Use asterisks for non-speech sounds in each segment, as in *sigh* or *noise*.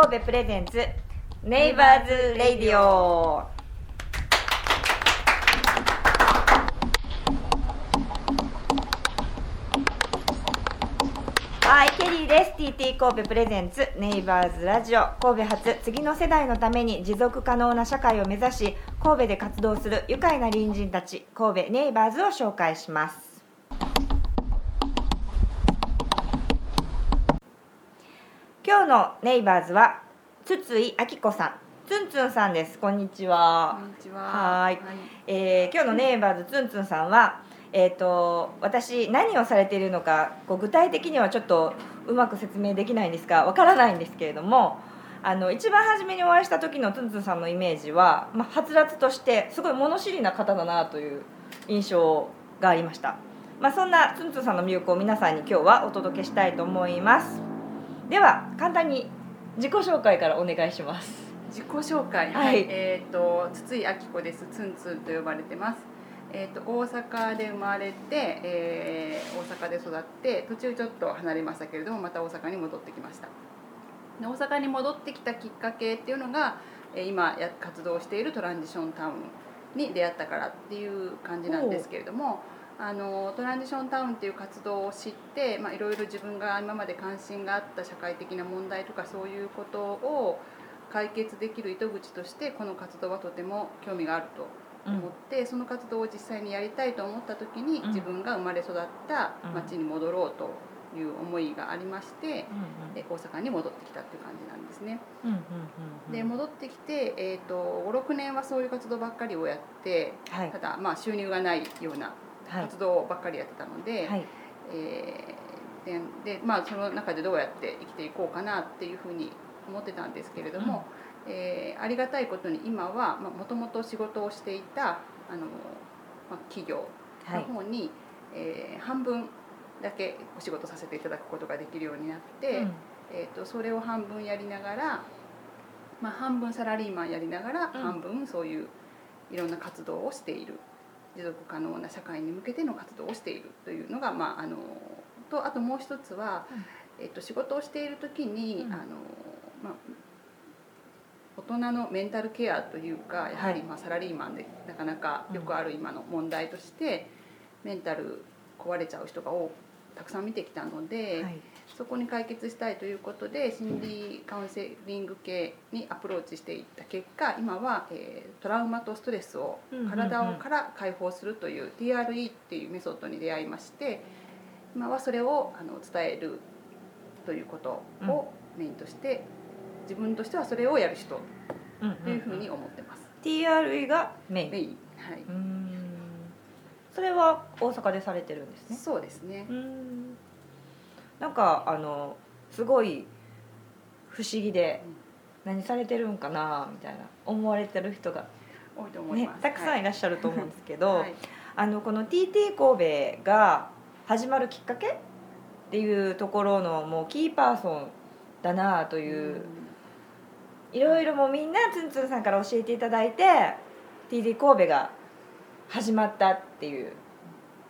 神戸プレゼンツネイバーズレディオはい、ケリーです。TT 神戸プレゼンツネイバーズラジオ神戸発次の世代のために持続可能な社会を目指し神戸で活動する愉快な隣人たち神戸ネイバーズを紹介します。今日のネイバーズは筒井明子さん、ツンツンさんです。こんにちは。こんにちは。はいえー今日のネイバーズツンツンさんは、えー、と私何をされているのかこう具体的にはちょっとうまく説明できないんですがわからないんですけれどもあの一番初めにお会いした時のツンツンさんのイメージは、まあ、はつらつとしてすごい物知りな方だなという印象がありました、まあ、そんなツンツンさんの魅力を皆さんに今日はお届けしたいと思いますでは簡単に自己紹介からお願いします自己紹介。はいえっ、と筒井明子です。ツンツンと呼ばれてます。えっ、と大阪で生まれて、えー大阪で育って途中ちょっと離れましたけれどもまた大阪に戻ってきました。で大阪に戻ってきたきっかけっていうのが、えー今や活動しているトランジションタウンに出会ったからっていう感じなんですけれども。あのトランジションタウンっていう活動を知って、まあ、いろいろ自分が今まで関心があった社会的な問題とかそういうことを解決できる糸口としてこの活動はとても興味があると思って、その活動を実際にやりたいと思った時に、うん。自分が生まれ育った町に戻ろうという思いがありまして、で大阪に戻ってきたっていう感じなんですね。うんうんうんうんで戻ってきて、えー、と56年はそういう活動ばっかりをやってはい。ただまあ収入がないようなはい活動ばっかりやってたので、はい。えーででまあ、その中でどうやって生きていこうかなっていうふうに思ってたんですけれども、えーありがたいことに今はもともと仕事をしていたあの、まあ、企業はいの方に、えー半分だけお仕事させていただくことができるようになって、うん。えー、とそれを半分やりながら、まあ、半分サラリーマンやりながら、うん。半分そういういろんな活動をしている持続可能な社会に向けての活動をしているというのが、まあ、あのとあともう一つは、えー、と仕事をしている時に、うん。あのまあ、大人のメンタルケアというかやはりはい。まあサラリーマンでなかなかよくある今の問題として、メンタル壊れちゃう人が多たくさん見てきたので。はいそこに解決したいということで心理カウンセリング系にアプローチしていった結果今は、えートラウマとストレスを体をから解放するという TRE っていうメソッドに出会いまして今はそれをあの伝えるということをメインとして自分としてはそれをやる人うんというふうに思ってます。TRE がメイン。メイン。はい、それは大阪でされてるんですね。そうですね。うなんかあのすごい不思議で何されてるんかなみたいな思われてる人が、多いと思いねます。、たくさんいらっしゃると思うんですけど、はいあのこの TT 神戸が始まるきっかけっていうところのもうキーパーソンだなという、いろいろもうみんなツンツンさんから教えていただいて TT 神戸が始まったっていう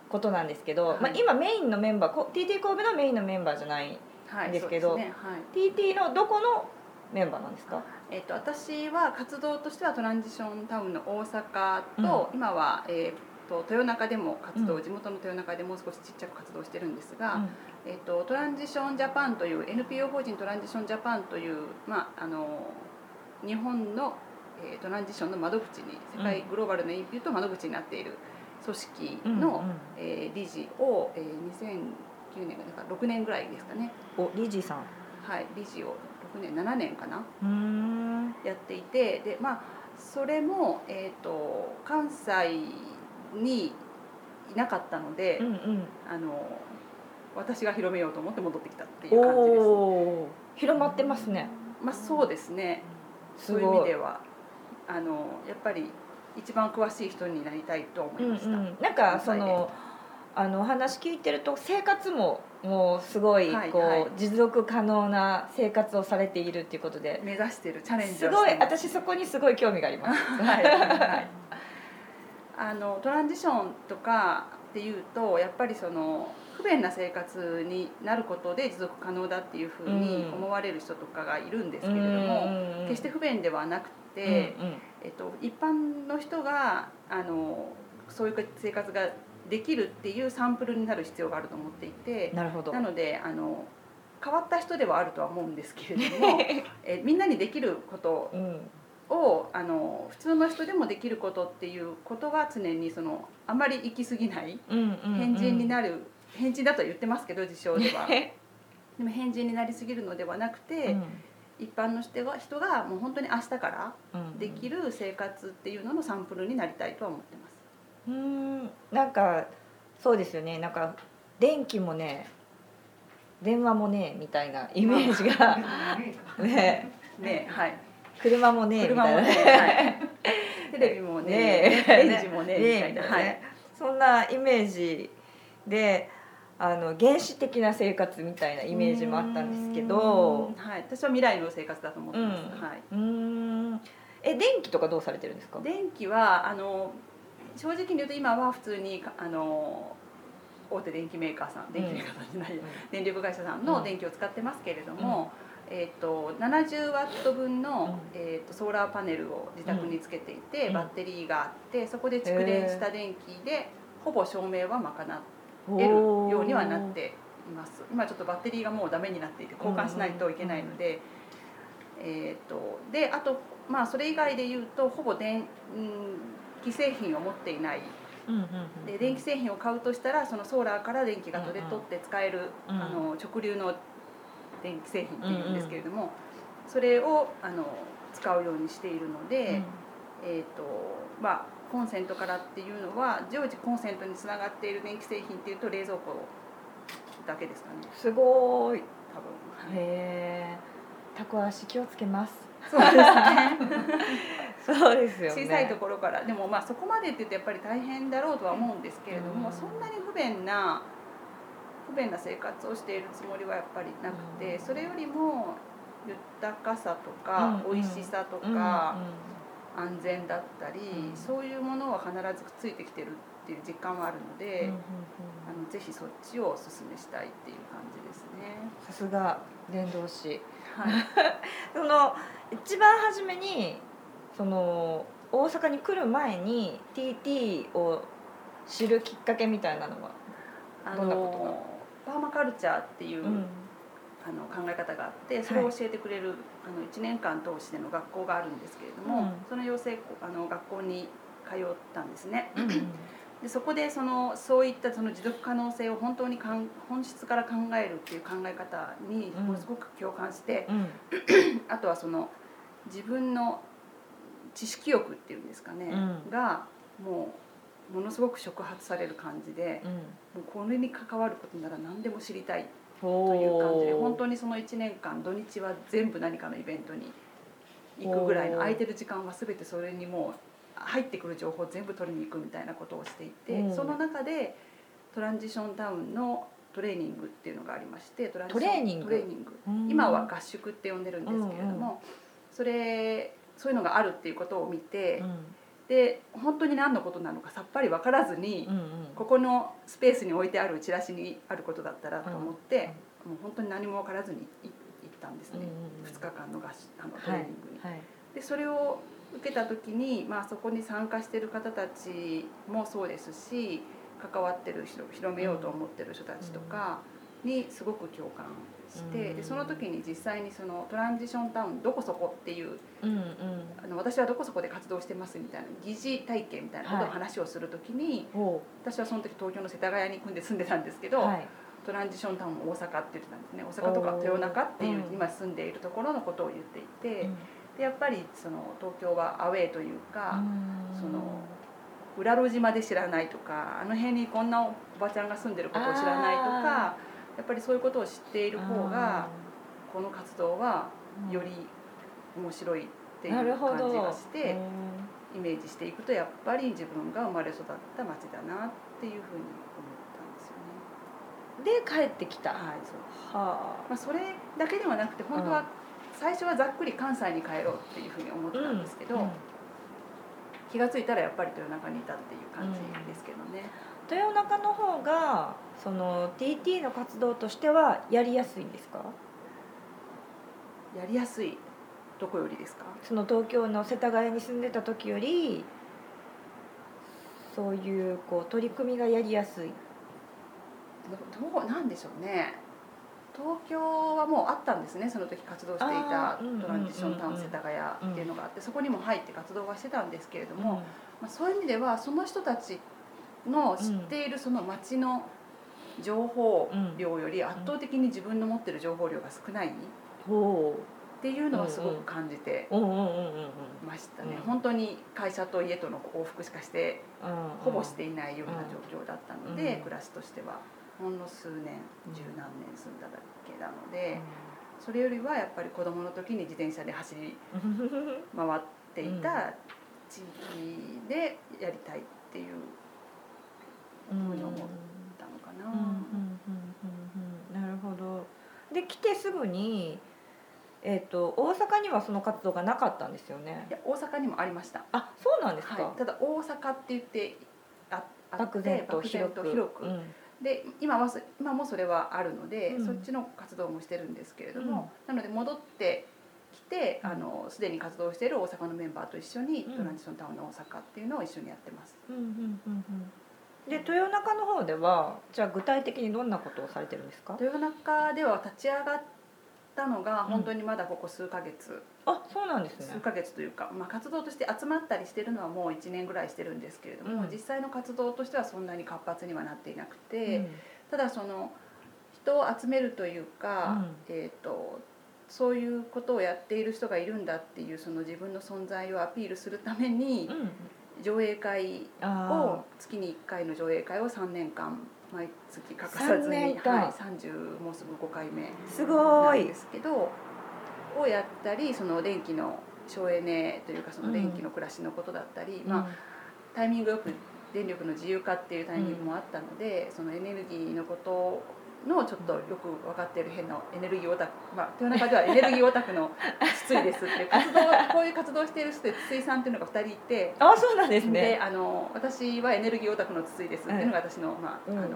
ことなんですけど、はい。まあ、今メインのメンバーこ TT 神戸のメインのメンバーじゃないはいですけどそうですね。はい。TT のどこのメンバーなんですか？えっと私は活動としてはトランジションタウンの大阪と、今は、えっと豊中でも活動、うん。地元の豊中でもう少しちっちゃく活動してるんですが、えっとトランジションジャパンという NPO 法人トランジションジャパンという、まあ、あの日本の、えートランジションの窓口に世界グローバルな意味で言うと窓口になっている組織うんの、うん。えー理事を、えー2009年だから6年ぐらいですかね、お理事さん。はい、理事を6年7年かな。やっていてでまあそれも、えー、と関西にいなかったので、うんうん。あの私が広めようと思って戻ってきたっていおう感じです。おー。広まってますね。まあそうですね。そういう意味では。あのやっぱり一番詳しい人になりたいと思いうんました。うん、なんかそのあのお話聞いてると生活ももうすごいこう、はい。はい持続可能な生活をされているっていうことで目指してるチャレンジす。ごい私そこにすごい興味があります。はいはいあのトランジションとかっていうとやっぱりその不便な生活になることで持続可能だっていうふうにうん。思われる人とかがいるんですけれどうんも、うんうん。決して不便ではなくて、うんうんえっと、一般の人があのそういう生活ができるっていうサンプルになる必要があると思っていてなるほど。なのであの変わった人ではあるとは思うんですけれども *laughs* えみんなにできることうん。をあの普通の人でもできることっていうことは常にそのあまり行き過ぎないうんうんうん。変人になる、変人だとは言ってますけど自称では。*laughs* でも変人になりすぎるのではなくて、一般の人が人がもう本当に明日からうんできる生活っていうののサンプルになりたいとは思ってます。うんなんかそうですよね。なんか電気もね電話もねみたいなイメージが。*laughs* ね。ねはい。車もねみ車もね、たいな。はい、*laughs* テレビもね、ね。レンジもねみたいな、はい。そんなイメージであの原始的な生活みたいなイメージもあったんですけど。うんはい、私は未来の生活だと思ってます。うん。はい。うーん。え電気とかどうされてるんですか？電気はあの正直に言うと今は普通にあの大手電機メーカーさん電気メーカーさんじゃないや、電力会社さんの電気を使ってますけれども、えー、と70ワット分の、えー、とソーラーパネルを自宅につけていて、うん。バッテリーがあってそこで蓄電した電気でほぼ照明は賄えるようにはなっています。今ちょっとバッテリーがもうダメになっていて交換しないといけないので、えー、とであとまあそれ以外で言うとほぼ電気製品を持っていない。で電気製品を買うとしたらそのソーラーから電気が取れ取って使える、うん。あの直流の電気製品っていうんですけれども、それをあの使うようにしているので、えーとまあ、コンセントからっていうのは常時コンセントにつながっている電気製品っていうと冷蔵庫だけですかね。すごい。多分。はいへえタコ足気をつけます。そうですね。*laughs* そうですよね。小さいところから。でもまあそこまでって言うとやっぱり大変だろうとは思うんですけれども、うん。そんなに不便な不便な生活をしているつもりはやっぱりなくて、うん。それよりも豊かさとか、うん美味しさとうんか、安全だったり、うん。そういうものは必ずくっついてきてるっていう実感はあるので、うんうんうん。あのぜひそっちをおすすめしたいっていう感じですね。さすが伝道師。はい、*laughs* その一番初めにその大阪に来る前に TT を知るきっかけみたいなのは、あどんなことのパーマカルチャーっていう、あの考え方があってそれを教えてくれる、あの1年間通しての学校があるんですけれども、うん。その養成校あの学校に通ったんですね。でそこでそのそういったその持続可能性を本当にかん本質から考えるっていう考え方にうんものすごく共感して、うん。*clears throat* あとはその自分の知識欲っていうんですかね、うん。がもうものすごく触発される感じで、うん。もうこれに関わることなら何でも知りたい。とという感じで本に当にその1年間土日は全部何かのイベントに行くぐらいの空いてる時間は全てそれにもう入ってくる情報を全部取りに行くみたいなことをしていて、うん。その中でトランジションタウンのトレーニングっていうのがありましてトランジショトレーニング。トレーニング。今は合宿って呼んでるんですけれども、うんうん。それそういうのがあるっていうことを見て、うんで本当に何のことなのかさっぱり分からずに、うんうん。ここのスペースに置いてあるチラシにあることだったらと思って、もう本当に何も分からずにい行ったんですね、うんうんうん。2日間の合宿あのトレーニングに。はいでそれを受けた時に、まあ、そこに参加してる方たちもそうですし関わってる人広めようと思ってる人たちとかにすごく共感して、うん。でその時に実際にそのトランジションタウンどこそこっていううんうん。あの私はどこそこで活動してますみたいな疑似体験みたいなことをはい。話をする時に、ほ私はその時東京の世田谷に組んで住んでたんですけど、うはい。トランジションタウン大阪って言ってたんですね。大阪とか豊中っていう、うん今住んでいるところのことを言っていて、うん。でやっぱりその東京はアウェーというか、うん。その裏路地まで知らないとかあの辺にこんなおばちゃんが住んでることを知らないとかやっぱりそういうことを知っている方がこの活動はうん。より面白いっていう感じがしてうんイメージしていくとやっぱり自分が生まれ育った町だなっていうふうに思ったんですよね。で帰ってきた。ははい、そう。あ。まあ、それだけではなくて本当は最初はざっくり関西に帰ろうっていうふうに思ってたんですけど、うん。気が付いたらやっぱり豊中にいたっていう感じですけどね。豊中の方がその TT の活動としてはやりやすいんですか？やりやすいどこよりですか？その東京の世田谷に住んでた時よりそういうこう取り組みがやりやすい。どどうなんでしょうね。東京はもうあったんですねその時活動していたトランジションタウン世田谷っていうのがあってそこにも入って活動はしてたんですけれども、うん。まあ、そういう意味ではその人たちの知っているその街の情報量より圧倒的に自分の持ってる情報量が少ないっほていうのはすごく感じてましたね、う。ん本当に会社と家との往復しかしてうん。ほぼしていないような状況だったので、うん。暮らしとしては。ほんの数年十何年住んだだけなので、それよりはやっぱり子供の時に自転車で走り回っていた地域でやりたいっていう思ったのかな。うんうんうんうんうんなるほど。で来てすぐにえっ、と大阪にはその活動がなかったんですよね？いや大阪にもありました。あそうなんですか、はい、ただ大阪って言ってああって漠然と広く。と広く。うん。で今はそ今もそれはあるので、うん。そっちの活動もしてるんですけれども、なので戻ってきてあのすでに活動している大阪のメンバーと一緒に、うん。トランジションタウンの大阪っていうのを一緒にやってます。うんうんうんうんで豊中の方ではじゃあ具体的にどんなことをされてるんですか？豊中では立ち上がったのがうん。本当にまだここ数ヶ月、あそうなんですね。数ヶ月というか、まあ、活動として集まったりしてるのはもう1年ぐらいしてるんですけれども、うん。実際の活動としてはそんなに活発にはなっていなくうて、ん。ただその人を集めるというか、うん。えー、とそういうことをやっている人がいるんだっていうその自分の存在をアピールするためにうん上映会あを月に1回の上映会を3年間毎月欠かさず3年に、間。はい、30もうすぐ5回目ーすごなんいですけどをやったりその電気の省エネというかその電気の暮らしのことだったり、まあ、タイミングよく電力の自由化っていうタイミングもあったので、そのエネルギーのことのちょっとよく分かっている変なエネルギーオタク、まあ、豊中では *laughs* エネルギーオタクの筒井ですっていう *laughs* 活動こういう活動をしている人で筒井さんっていうのが2人いて。あそうなんですでねあの私はエネルギーオタクの筒井ですっていうのが私の,、まあ、あのうん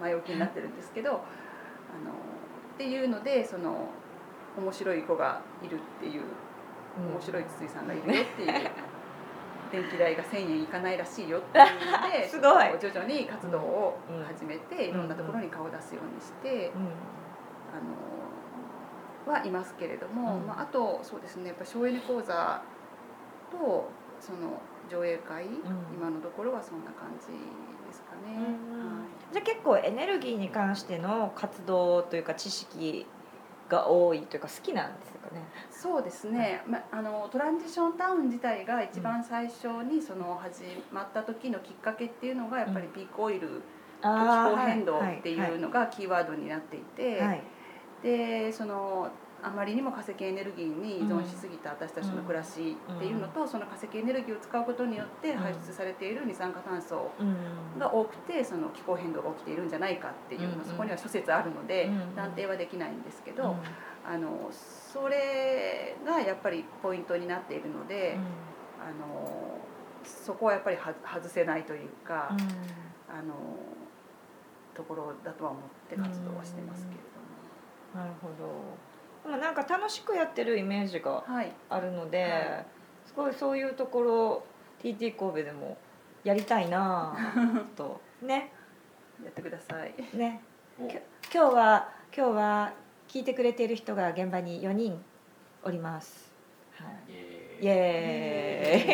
前置きになってるんですけどあのっていうのでその面白い子がいるっていう面白い筒井さんがいるよっていう電気代が1,000円いかないらしいよっていうので *laughs* すごい。徐々に活動をうん始めていろんなところに顔を出すようにしてうん。あのはいますけれども、うん。まあ、あとそうですねやっぱ省エネ講座とその上映会、今のところはそんな感じですかね。うん。はい。じゃあ結構エネルギーに関しての活動というか知識が多いというか好きなんですかね。そうですね、ま、あのトランジションタウン自体が一番最初にその始まった時のきっかけっていうのがやっぱりピークオイルと気候変動っていうのがキーワードになっていて、はい。でそのあまりにも化石エネルギーに依存しすぎた私たちの暮らしっていうのと、その化石エネルギーを使うことによって排出されている二酸化炭素うんが多くてその気候変動が起きているんじゃないかっていうの、うんそこには諸説あるので、うん断定はできないんですけうん。ど、あのそれがやっぱりポイントになっているので、あのそこはやっぱりは外せないというか、うん。あのところだとは思って活動はしてますけれどなるほど。でもなんか楽しくやってるイメージがも、はい、あるので、はすごいそういうところ TT 神戸でもやりたいなぁ *laughs* と。ね。やってください。ね。今日は今日は聞いてくれている人が現場に4人おります。はい。イエ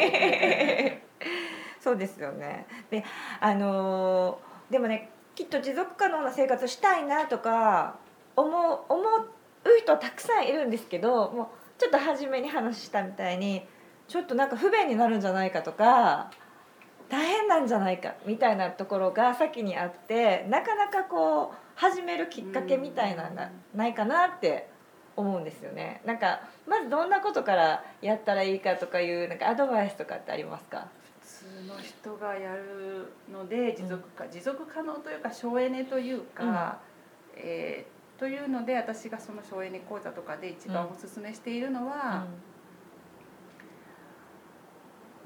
ーイ。*laughs* そうですよね。であのーでもねきっと持続可能な生活したいなとか思う思う人たくさんいるんですけどもうちょっと初めに話したみたいにちょっとなんか不便になるんじゃないかとか大変なんじゃないかみたいなところが先にあってなかなかこう始めるきっかけみたいなのがないかなって思うんですよね。なんかまずどんなことからやったらいいかとかいうなんかアドバイスとかってありますか？普通の人がやるので持続か、持続可能というか省エネというか、えーというので私がその省エネ講座とかで一番お勧めしているのは、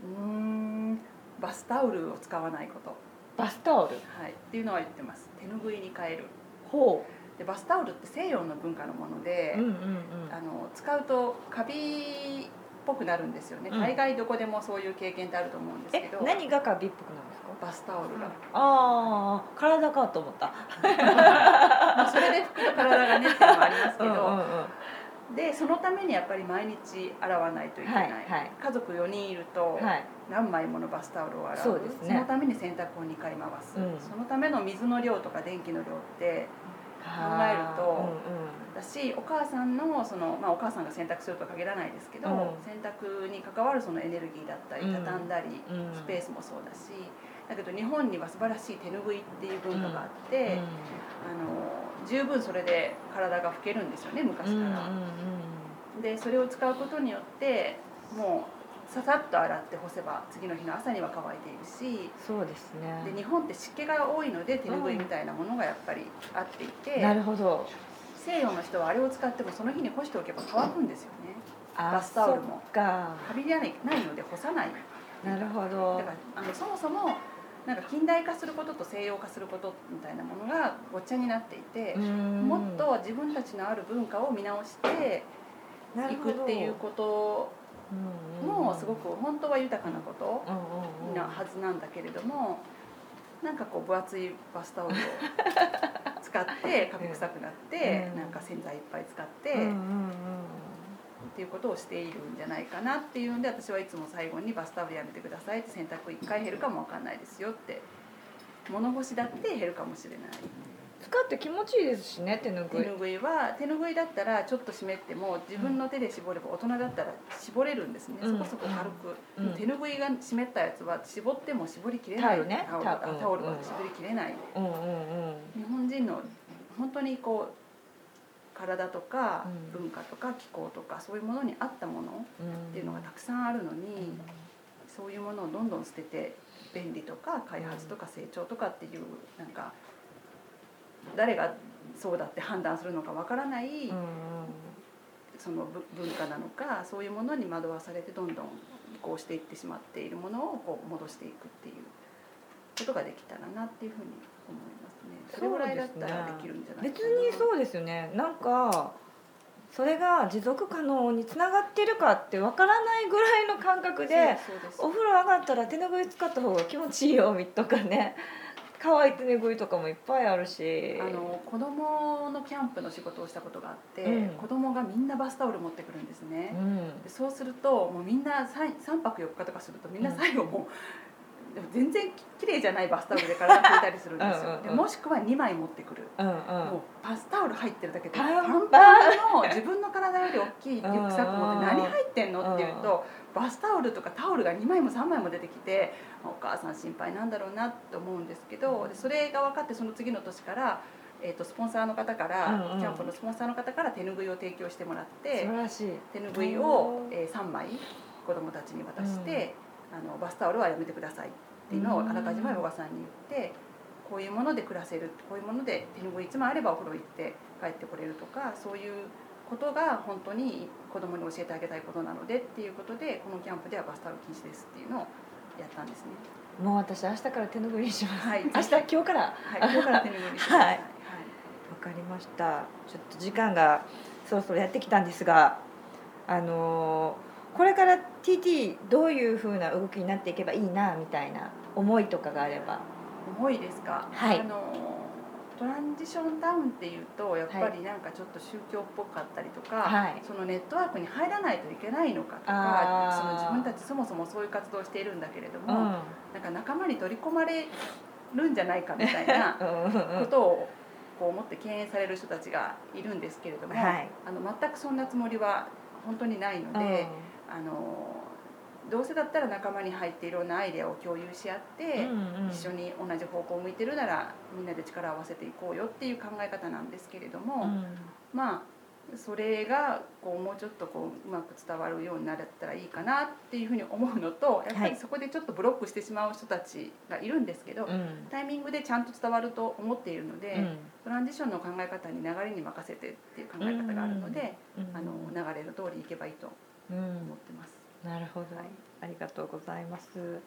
うーんバスタオルを使わないこと。バスタオル？はい、っていうのは言ってます。手ぬぐいに変える。ほでバスタオルって西洋の文化のもので、ううんうんうん。あの使うとカビっぽくなるんですよね、うん。大概どこでもそういう経験ってあると思うんですけえど何がカビっぽくなるんですか？バスタオルが、ああ体かと思った。*laughs* まあ、それで服と体がねっていうのもありますけど、うんうんうんでそのためにやっぱり毎日洗わないといけない、はいはい。家族4人いるとはい。何枚ものバスタオルを洗う。そね。のために洗濯を2回回す、うん。そのための水の量とか電気の量って考えるとうんうん。だしお母さんのその、まあ、お母さんが洗濯するとは限らないですけど、うん。洗濯に関わるそのエネルギーだったりうん。畳んだり、うん。スペースもそうだしだけど日本には素晴らしい手ぬぐいっていう文化があって、あの十分それで体が拭けるんですよね昔うんうんから。でそれを使うことによってもうささっと洗って干せば次の日の朝には乾いているしそうですね。で日本って湿気が多いので手ぬぐいみたいなものがやっぱりあっていて、なるほど。西洋の人はあれを使ってもその日に干しておけば乾くんですよね。あバスタオルも。か。カビがないないので干さない。なるほど。だからあのそもそもなんか近代化することと西洋化することみたいなものがごっちゃになっていて、もっと自分たちのある文化を見直していくっていうこともすごく本当は豊かなことなはずなんだけれどもなんかこう分厚いバスタオルを使って *laughs* カビ臭くなってうん。なんか洗剤いっぱい使ってっていうことをしているんじゃないかなっていうんで私はいつも最後にバスタオルやめてくださいって洗濯1回減るかもわかんないですよって。物干しだって減るかもしれない。使って気持ちいいですしね手ぬぐい。手ぬぐいは手ぬぐいだったらちょっと湿っても自分の手で絞れば大人だったら絞れるんですね、うん。そこそこ軽く、うん。手ぬぐいが湿ったやつは絞っても絞りきれない。タオルね。タオルはうん。絞りきれない、うんうんうん。日本人の本当にこう体とかうん。文化とか気候とかそういうものに合ったものうん。っていうのがたくさんあるのに、そういうものをどんどん捨てて便利とか開発とか成長とかっていうなんか誰がそうだって判断するのかわからない、そのぶ文化なのかそういうものに惑わされてどんどん移行していってしまっているものをこう戻していくっていうことができたらなっていうふうに思いますね。それぐらいだったらできるんじゃない別かな。にそうですよね。なんかそれが持続可能につながってるかってわからないぐらいの感覚でお風呂上がったら手ぬぐい使った方が気持ちいいよみとかね乾い手ぬぐいとかもいっぱいあるし。あの子供のキャンプの仕事をしたことがあって、うん。子供がみんなバスタオル持ってくるんですね。うん。でそうするともうみんな 3, 3泊4日とかするとみんな最後もう、でも全然き綺麗じゃないバスタオルで体拭いたりするんですよ。うんでもしくは2枚持ってくる、うんうん。もうバスタオル入ってるだけでパンパンの。自分の体より大きいリュックサック持って何入ってんのって言うとバスタオルとかタオルが2枚も3枚も出てきてお母さん心配なんだろうなと思うんですけどでそれが分かってその次の年から、えー、とスポンサーの方から、うんうん。キャンプのスポンサーの方から手ぬぐいを提供してもらって素晴らしい手ぬぐいを、えー、3枚子供たちに渡して、あのバスタオルはやめてくださいっていうのをあらかじめおばさんに言ってこういうもので暮らせるこういうもので手ぬぐいいつもあればお風呂行って帰ってこれるとかそういうことが本当に子供に教えてあげたいことなのでっていうことでこのキャンプではバスタオル禁止ですっていうのをやったんですね。もう私明日から手ぬぐいにします。はい、明日今日から。わはい、今日から手ぬぐいにしてください。はい。かりました。ちょっと時間がそろそろやってきたんですがあのーこれから TT どういうふうな動きになっていけばいいなみたいな思いとかがあれば。重いですか、はい。あのトランジションダウンっていうとやっぱりなんかちょっと宗教っぽかったりとか、はい。そのネットワークに入らないといけないのかとかその自分たちそもそもそういう活動をしているんだけれども、うん。なんか仲間に取り込まれるんじゃないかみたいな *laughs* うんうんうん。ことをこう思って敬遠される人たちがいるんですけれども、はい。あの全くそんなつもりは本当にないので、あのどうせだったら仲間に入っていろんなアイデアを共有し合って。うんうん。一緒に同じ方向を向いてるならみんなで力を合わせていこうよっていう考え方なんですけれども、うん。まあそれがこうもうちょっとこううまく伝わるようになったらいいかなっていうふうに思うのとやっぱはい。りそこでちょっとブロックしてしまう人たちがいるんですけど、うん。タイミングでちゃんと伝わると思っているので、うん。トランジションの考え方に流れに任せてっていう考え方があるので、うんあの流れの通りいけばいいとうん、思ってます。なるほど、はい、ありがとうございます。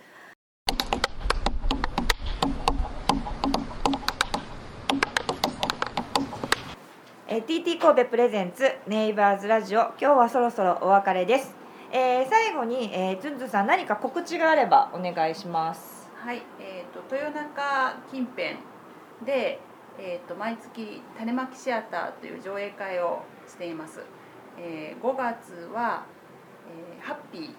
え、TT 神戸プレゼンツネイバーズラジオ今日はそろそろお別れです、えー、最後に、えー、つんつんさん何か告知があればお願いします。はい、えーと、豊中近辺で、えーと、と毎月種まきシアターという上映会をしています、えー、5月はえー、ハッピー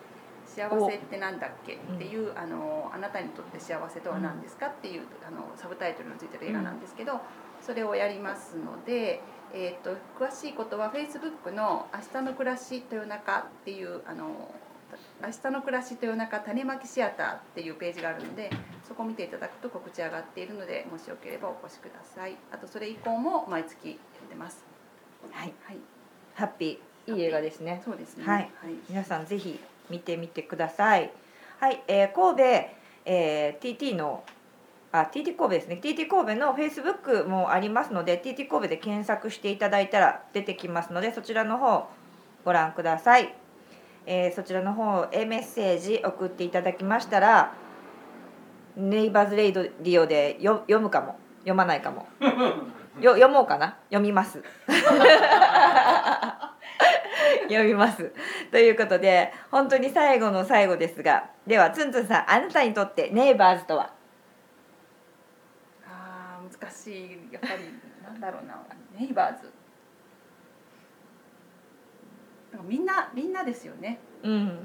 幸せってなんだっけ？っていう、うん、あのあなたにとって幸せとは何ですか？っていうあのサブタイトルのついてる映画なんですけど、うん、それをやりますので、えーと、詳しいことはフェイスブックの「明日の暮らし豊中」っていうあの明日の暮らし豊中種まきシアターっていうページがあるのでそこを見ていただくと告知上がっているのでもしよければお越しください。あとそれ以降も毎月やってます。はい、はい、ハッピーいい映画ですね。そうですね。はい、はい、皆さんぜひ見てみてください。はい、えー、神戸、えー、TT のあ TT 神戸ですね。TT 神戸のフェイスブックもありますので TT 神戸で検索していただいたら出てきますのでそちらの方ご覧ください、えー、そちらの方へメッセージ送っていただきましたらネイバーズレイドリオでよ読むかも。読まないかも。*laughs* よ読もうかな。読みます *laughs* *laughs* 読みます。ということで本当に最後の最後ですがではつんつんさんあなたにとってネイバーズとは？あ難しい。やっぱりなんだろうな。ネイバーズ。みんなみんなですよね、うん、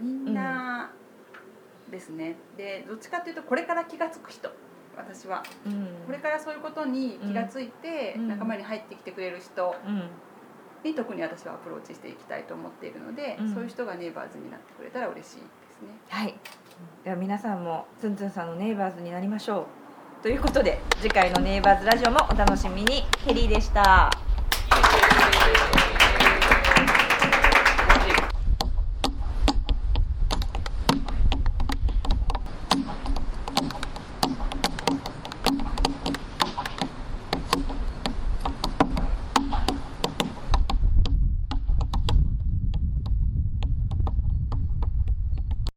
みんなですね、でどっちかというとこれから気が付く人。私は、うん、これからそういうことに気が付いて仲間に入ってきてくれる人に特に私はアプローチしていきたいと思っているので、うん、そういう人がネイバーズになってくれたら嬉しいですね。はい。では皆さんもツンツンさんのネイバーズになりましょう。ということで次回のネイバーズラジオもお楽しみに。ケリーでした。